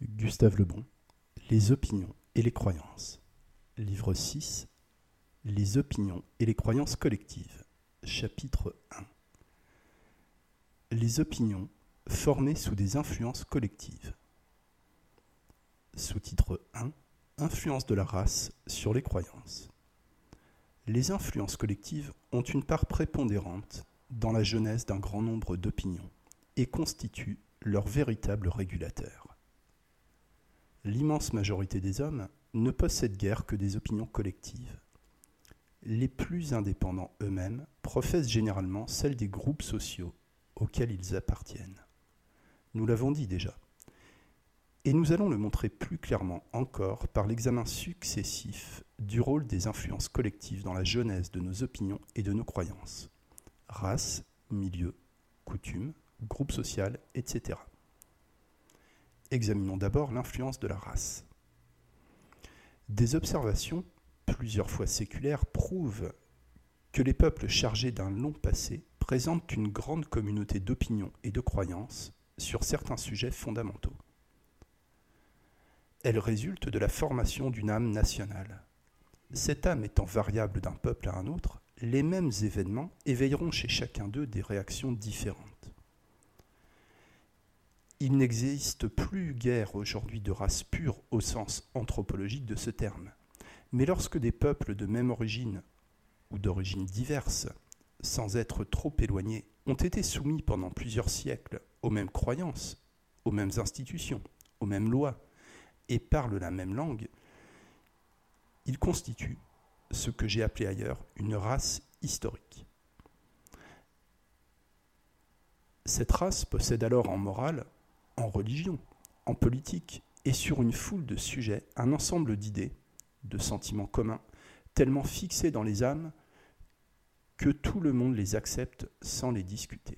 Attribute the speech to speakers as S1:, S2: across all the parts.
S1: Gustave Lebon, Les opinions et les croyances. Livre 6, Les opinions et les croyances collectives. Chapitre 1. Les opinions formées sous des influences collectives. Sous-titre 1. Influence de la race sur les croyances. Les influences collectives ont une part prépondérante dans la genèse d'un grand nombre d'opinions et constituent leur véritable régulateur l'immense majorité des hommes ne possèdent guère que des opinions collectives. Les plus indépendants eux-mêmes professent généralement celles des groupes sociaux auxquels ils appartiennent. Nous l'avons dit déjà. Et nous allons le montrer plus clairement encore par l'examen successif du rôle des influences collectives dans la genèse de nos opinions et de nos croyances. Race, milieu, coutume, groupe social, etc. Examinons d'abord l'influence de la race. Des observations, plusieurs fois séculaires, prouvent que les peuples chargés d'un long passé présentent une grande communauté d'opinions et de croyances sur certains sujets fondamentaux. Elles résultent de la formation d'une âme nationale. Cette âme étant variable d'un peuple à un autre, les mêmes événements éveilleront chez chacun d'eux des réactions différentes. Il n'existe plus guère aujourd'hui de race pure au sens anthropologique de ce terme. Mais lorsque des peuples de même origine ou d'origines diverses, sans être trop éloignés, ont été soumis pendant plusieurs siècles aux mêmes croyances, aux mêmes institutions, aux mêmes lois, et parlent la même langue, ils constituent ce que j'ai appelé ailleurs une race historique. Cette race possède alors en morale en religion, en politique et sur une foule de sujets un ensemble d'idées, de sentiments communs, tellement fixés dans les âmes que tout le monde les accepte sans les discuter.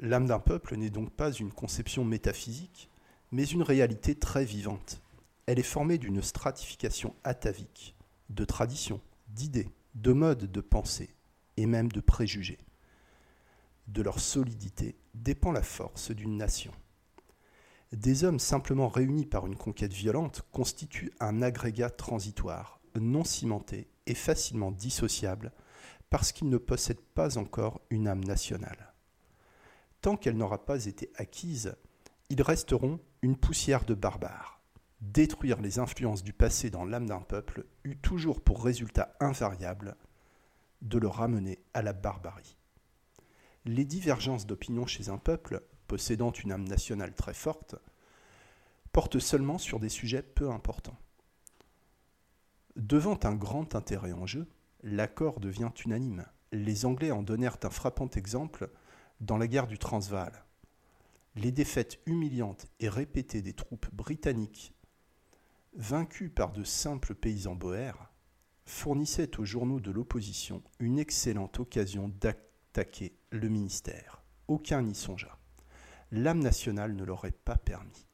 S1: L'âme d'un peuple n'est donc pas une conception métaphysique, mais une réalité très vivante. Elle est formée d'une stratification atavique, de traditions, d'idées, de modes de pensée et même de préjugés de leur solidité dépend la force d'une nation. Des hommes simplement réunis par une conquête violente constituent un agrégat transitoire, non cimenté et facilement dissociable parce qu'ils ne possèdent pas encore une âme nationale. Tant qu'elle n'aura pas été acquise, ils resteront une poussière de barbares. Détruire les influences du passé dans l'âme d'un peuple eut toujours pour résultat invariable de le ramener à la barbarie les divergences d'opinion chez un peuple, possédant une âme nationale très forte, portent seulement sur des sujets peu importants. Devant un grand intérêt en jeu, l'accord devient unanime. Les Anglais en donnèrent un frappant exemple dans la guerre du Transvaal. Les défaites humiliantes et répétées des troupes britanniques, vaincues par de simples paysans boers, fournissaient aux journaux de l'opposition une excellente occasion d'acter attaquer le ministère. Aucun n'y songea. L'âme nationale ne l'aurait pas permis.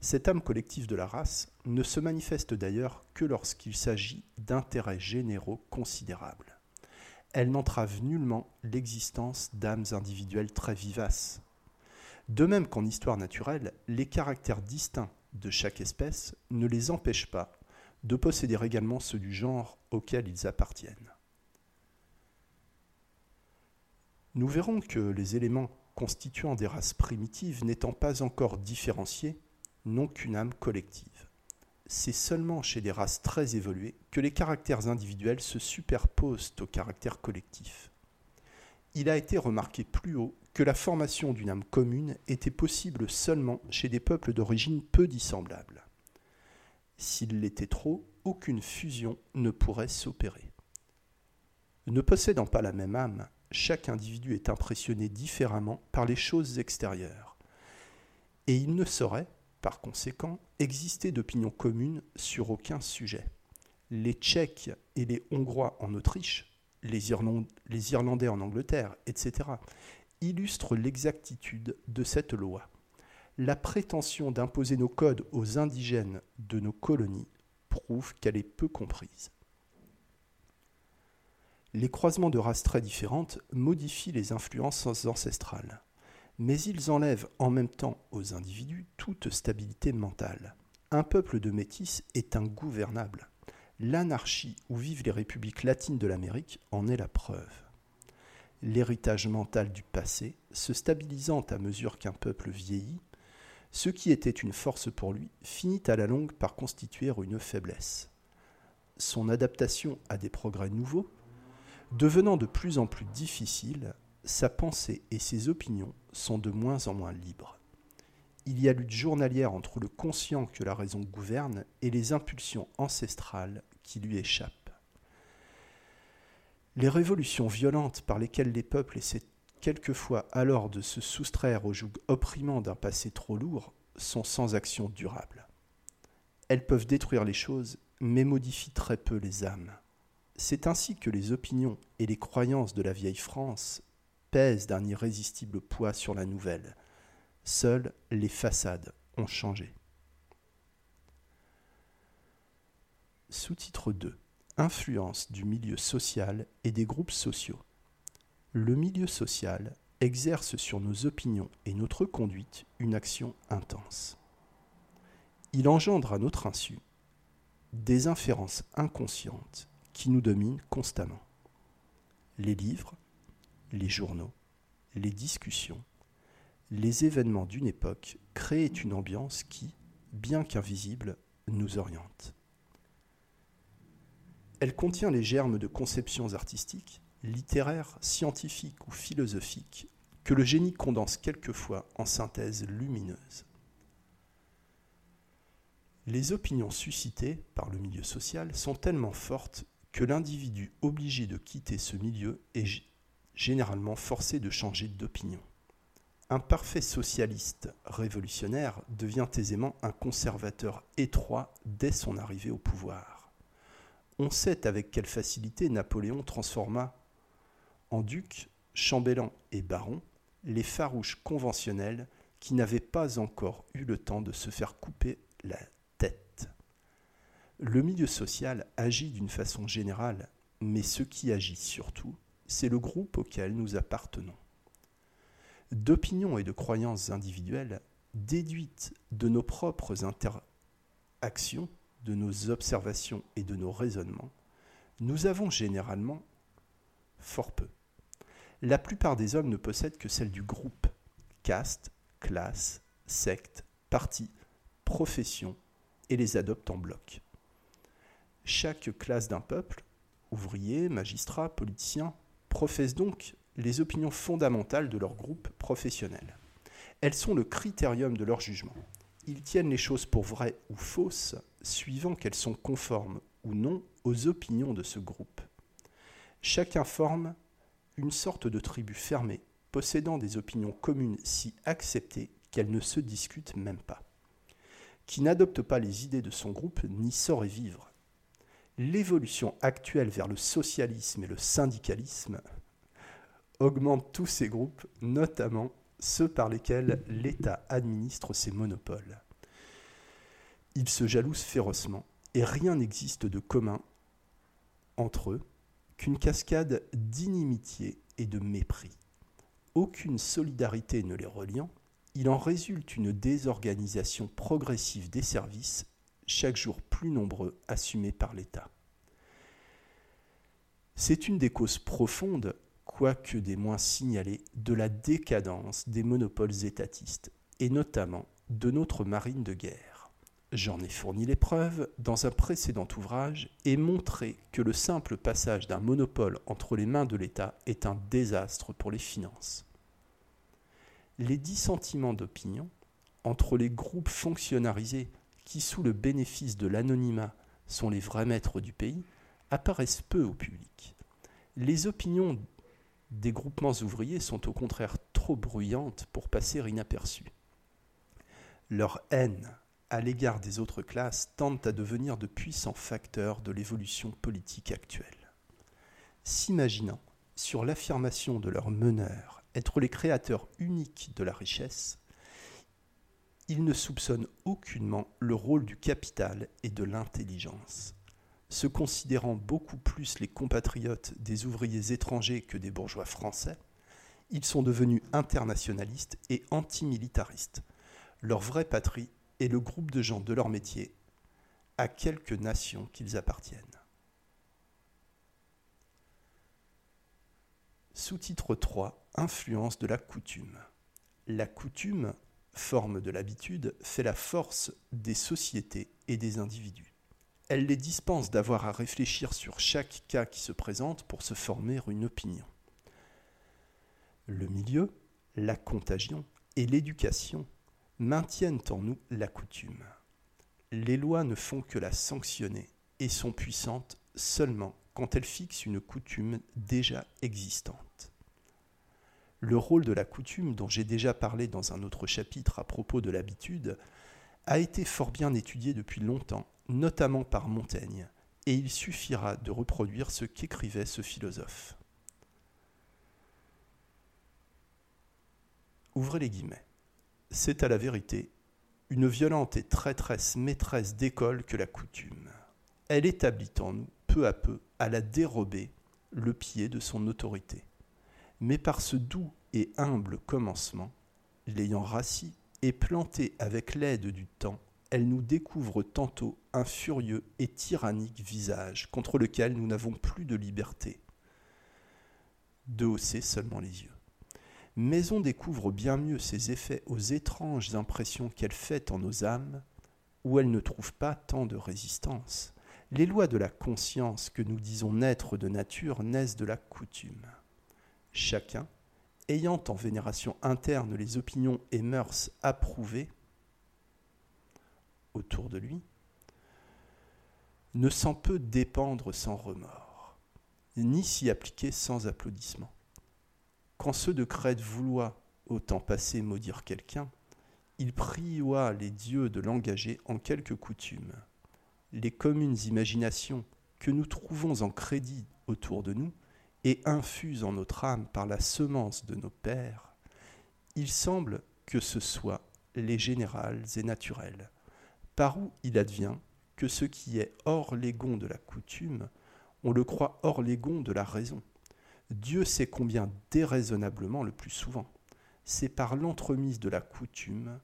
S1: Cette âme collective de la race ne se manifeste d'ailleurs que lorsqu'il s'agit d'intérêts généraux considérables. Elle n'entrave nullement l'existence d'âmes individuelles très vivaces. De même qu'en histoire naturelle, les caractères distincts de chaque espèce ne les empêchent pas de posséder également ceux du genre auquel ils appartiennent. Nous verrons que les éléments constituant des races primitives n'étant pas encore différenciés n'ont qu'une âme collective. C'est seulement chez les races très évoluées que les caractères individuels se superposent aux caractères collectifs. Il a été remarqué plus haut que la formation d'une âme commune était possible seulement chez des peuples d'origine peu dissemblables. S'il l'était trop, aucune fusion ne pourrait s'opérer. Ne possédant pas la même âme, chaque individu est impressionné différemment par les choses extérieures. Et il ne saurait, par conséquent, exister d'opinion commune sur aucun sujet. Les Tchèques et les Hongrois en Autriche, les, Irlandais en Angleterre, etc., illustrent l'exactitude de cette loi. La prétention d'imposer nos codes aux indigènes de nos colonies prouve qu'elle est peu comprise. Les croisements de races très différentes modifient les influences ancestrales. Mais ils enlèvent en même temps aux individus toute stabilité mentale. Un peuple de métis est ingouvernable. L'anarchie où vivent les républiques latines de l'Amérique en est la preuve. L'héritage mental du passé, se stabilisant à mesure qu'un peuple vieillit, ce qui était une force pour lui finit à la longue par constituer une faiblesse. Son adaptation à des progrès nouveaux, devenant de plus en plus difficile, sa pensée et ses opinions sont de moins en moins libres. Il y a lutte journalière entre le conscient que la raison gouverne et les impulsions ancestrales qui lui échappent. Les révolutions violentes par lesquelles les peuples essaient quelquefois alors de se soustraire au joug opprimant d'un passé trop lourd sont sans action durable. Elles peuvent détruire les choses, mais modifient très peu les âmes. C'est ainsi que les opinions et les croyances de la vieille France pèsent d'un irrésistible poids sur la nouvelle. Seules les façades ont changé. Sous-titre 2. Influence du milieu social et des groupes sociaux le milieu social exerce sur nos opinions et notre conduite une action intense. Il engendre à notre insu des inférences inconscientes qui nous dominent constamment. Les livres, les journaux, les discussions, les événements d'une époque créent une ambiance qui, bien qu'invisible, nous oriente. Elle contient les germes de conceptions artistiques littéraire, scientifique ou philosophique que le génie condense quelquefois en synthèse lumineuse. Les opinions suscitées par le milieu social sont tellement fortes que l'individu obligé de quitter ce milieu est généralement forcé de changer d'opinion. Un parfait socialiste révolutionnaire devient aisément un conservateur étroit dès son arrivée au pouvoir. On sait avec quelle facilité Napoléon transforma en duc, chambellan et baron, les farouches conventionnels qui n'avaient pas encore eu le temps de se faire couper la. Le milieu social agit d'une façon générale, mais ce qui agit surtout, c'est le groupe auquel nous appartenons. D'opinions et de croyances individuelles, déduites de nos propres interactions, de nos observations et de nos raisonnements, nous avons généralement fort peu la plupart des hommes ne possèdent que celle du groupe, caste, classe, secte, parti, profession, et les adoptent en bloc. Chaque classe d'un peuple, ouvriers, magistrats, politiciens, professe donc les opinions fondamentales de leur groupe professionnel. Elles sont le critérium de leur jugement. Ils tiennent les choses pour vraies ou fausses, suivant qu'elles sont conformes ou non aux opinions de ce groupe. Chacun forme une sorte de tribu fermée, possédant des opinions communes si acceptées qu'elles ne se discutent même pas, qui n'adopte pas les idées de son groupe ni saurait vivre. L'évolution actuelle vers le socialisme et le syndicalisme augmente tous ces groupes, notamment ceux par lesquels l'État administre ses monopoles. Ils se jalousent férocement et rien n'existe de commun entre eux qu'une cascade d'inimitié et de mépris. Aucune solidarité ne les reliant, il en résulte une désorganisation progressive des services, chaque jour plus nombreux assumés par l'État. C'est une des causes profondes, quoique des moins signalées, de la décadence des monopoles étatistes, et notamment de notre marine de guerre. J'en ai fourni les preuves dans un précédent ouvrage et montré que le simple passage d'un monopole entre les mains de l'État est un désastre pour les finances. Les dissentiments d'opinion entre les groupes fonctionnalisés qui, sous le bénéfice de l'anonymat, sont les vrais maîtres du pays, apparaissent peu au public. Les opinions des groupements ouvriers sont au contraire trop bruyantes pour passer inaperçues. Leur haine à l'égard des autres classes tendent à devenir de puissants facteurs de l'évolution politique actuelle. S'imaginant, sur l'affirmation de leurs meneurs, être les créateurs uniques de la richesse, ils ne soupçonnent aucunement le rôle du capital et de l'intelligence. Se considérant beaucoup plus les compatriotes des ouvriers étrangers que des bourgeois français, ils sont devenus internationalistes et antimilitaristes. Leur vraie patrie est le groupe de gens de leur métier, à quelques nations qu'ils appartiennent. Sous-titre 3 Influence de la coutume. La coutume, forme de l'habitude, fait la force des sociétés et des individus. Elle les dispense d'avoir à réfléchir sur chaque cas qui se présente pour se former une opinion. Le milieu, la contagion et l'éducation maintiennent en nous la coutume. Les lois ne font que la sanctionner et sont puissantes seulement quand elles fixent une coutume déjà existante. Le rôle de la coutume, dont j'ai déjà parlé dans un autre chapitre à propos de l'habitude, a été fort bien étudié depuis longtemps, notamment par Montaigne, et il suffira de reproduire ce qu'écrivait ce philosophe. Ouvrez les guillemets. C'est à la vérité une violente et traîtresse maîtresse d'école que la coutume. Elle établit en nous, peu à peu, à la dérober le pied de son autorité. Mais par ce doux et humble commencement, l'ayant rassis et planté avec l'aide du temps, elle nous découvre tantôt un furieux et tyrannique visage contre lequel nous n'avons plus de liberté. De hausser seulement les yeux mais on découvre bien mieux ses effets aux étranges impressions qu'elle fait en nos âmes, où elle ne trouve pas tant de résistance. Les lois de la conscience que nous disons naître de nature naissent de la coutume. Chacun, ayant en vénération interne les opinions et mœurs approuvées autour de lui, ne s'en peut dépendre sans remords, ni s'y appliquer sans applaudissement. Quand ceux de Crète vouloient, au temps passé, maudire quelqu'un, il prioua les dieux de l'engager en quelques coutumes. Les communes imaginations que nous trouvons en crédit autour de nous et infusent en notre âme par la semence de nos pères, il semble que ce soit les générales et naturelles, par où il advient que ce qui est hors les gonds de la coutume, on le croit hors les gonds de la raison. Dieu sait combien déraisonnablement le plus souvent. C'est par l'entremise de la coutume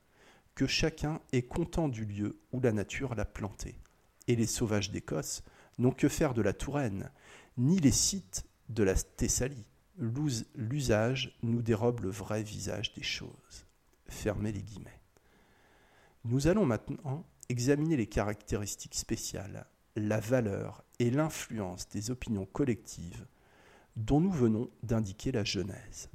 S1: que chacun est content du lieu où la nature l'a planté. Et les sauvages d'Écosse n'ont que faire de la Touraine, ni les sites de la Thessalie. L'usage nous dérobe le vrai visage des choses. Fermez les guillemets. Nous allons maintenant examiner les caractéristiques spéciales, la valeur et l'influence des opinions collectives dont nous venons d'indiquer la genèse.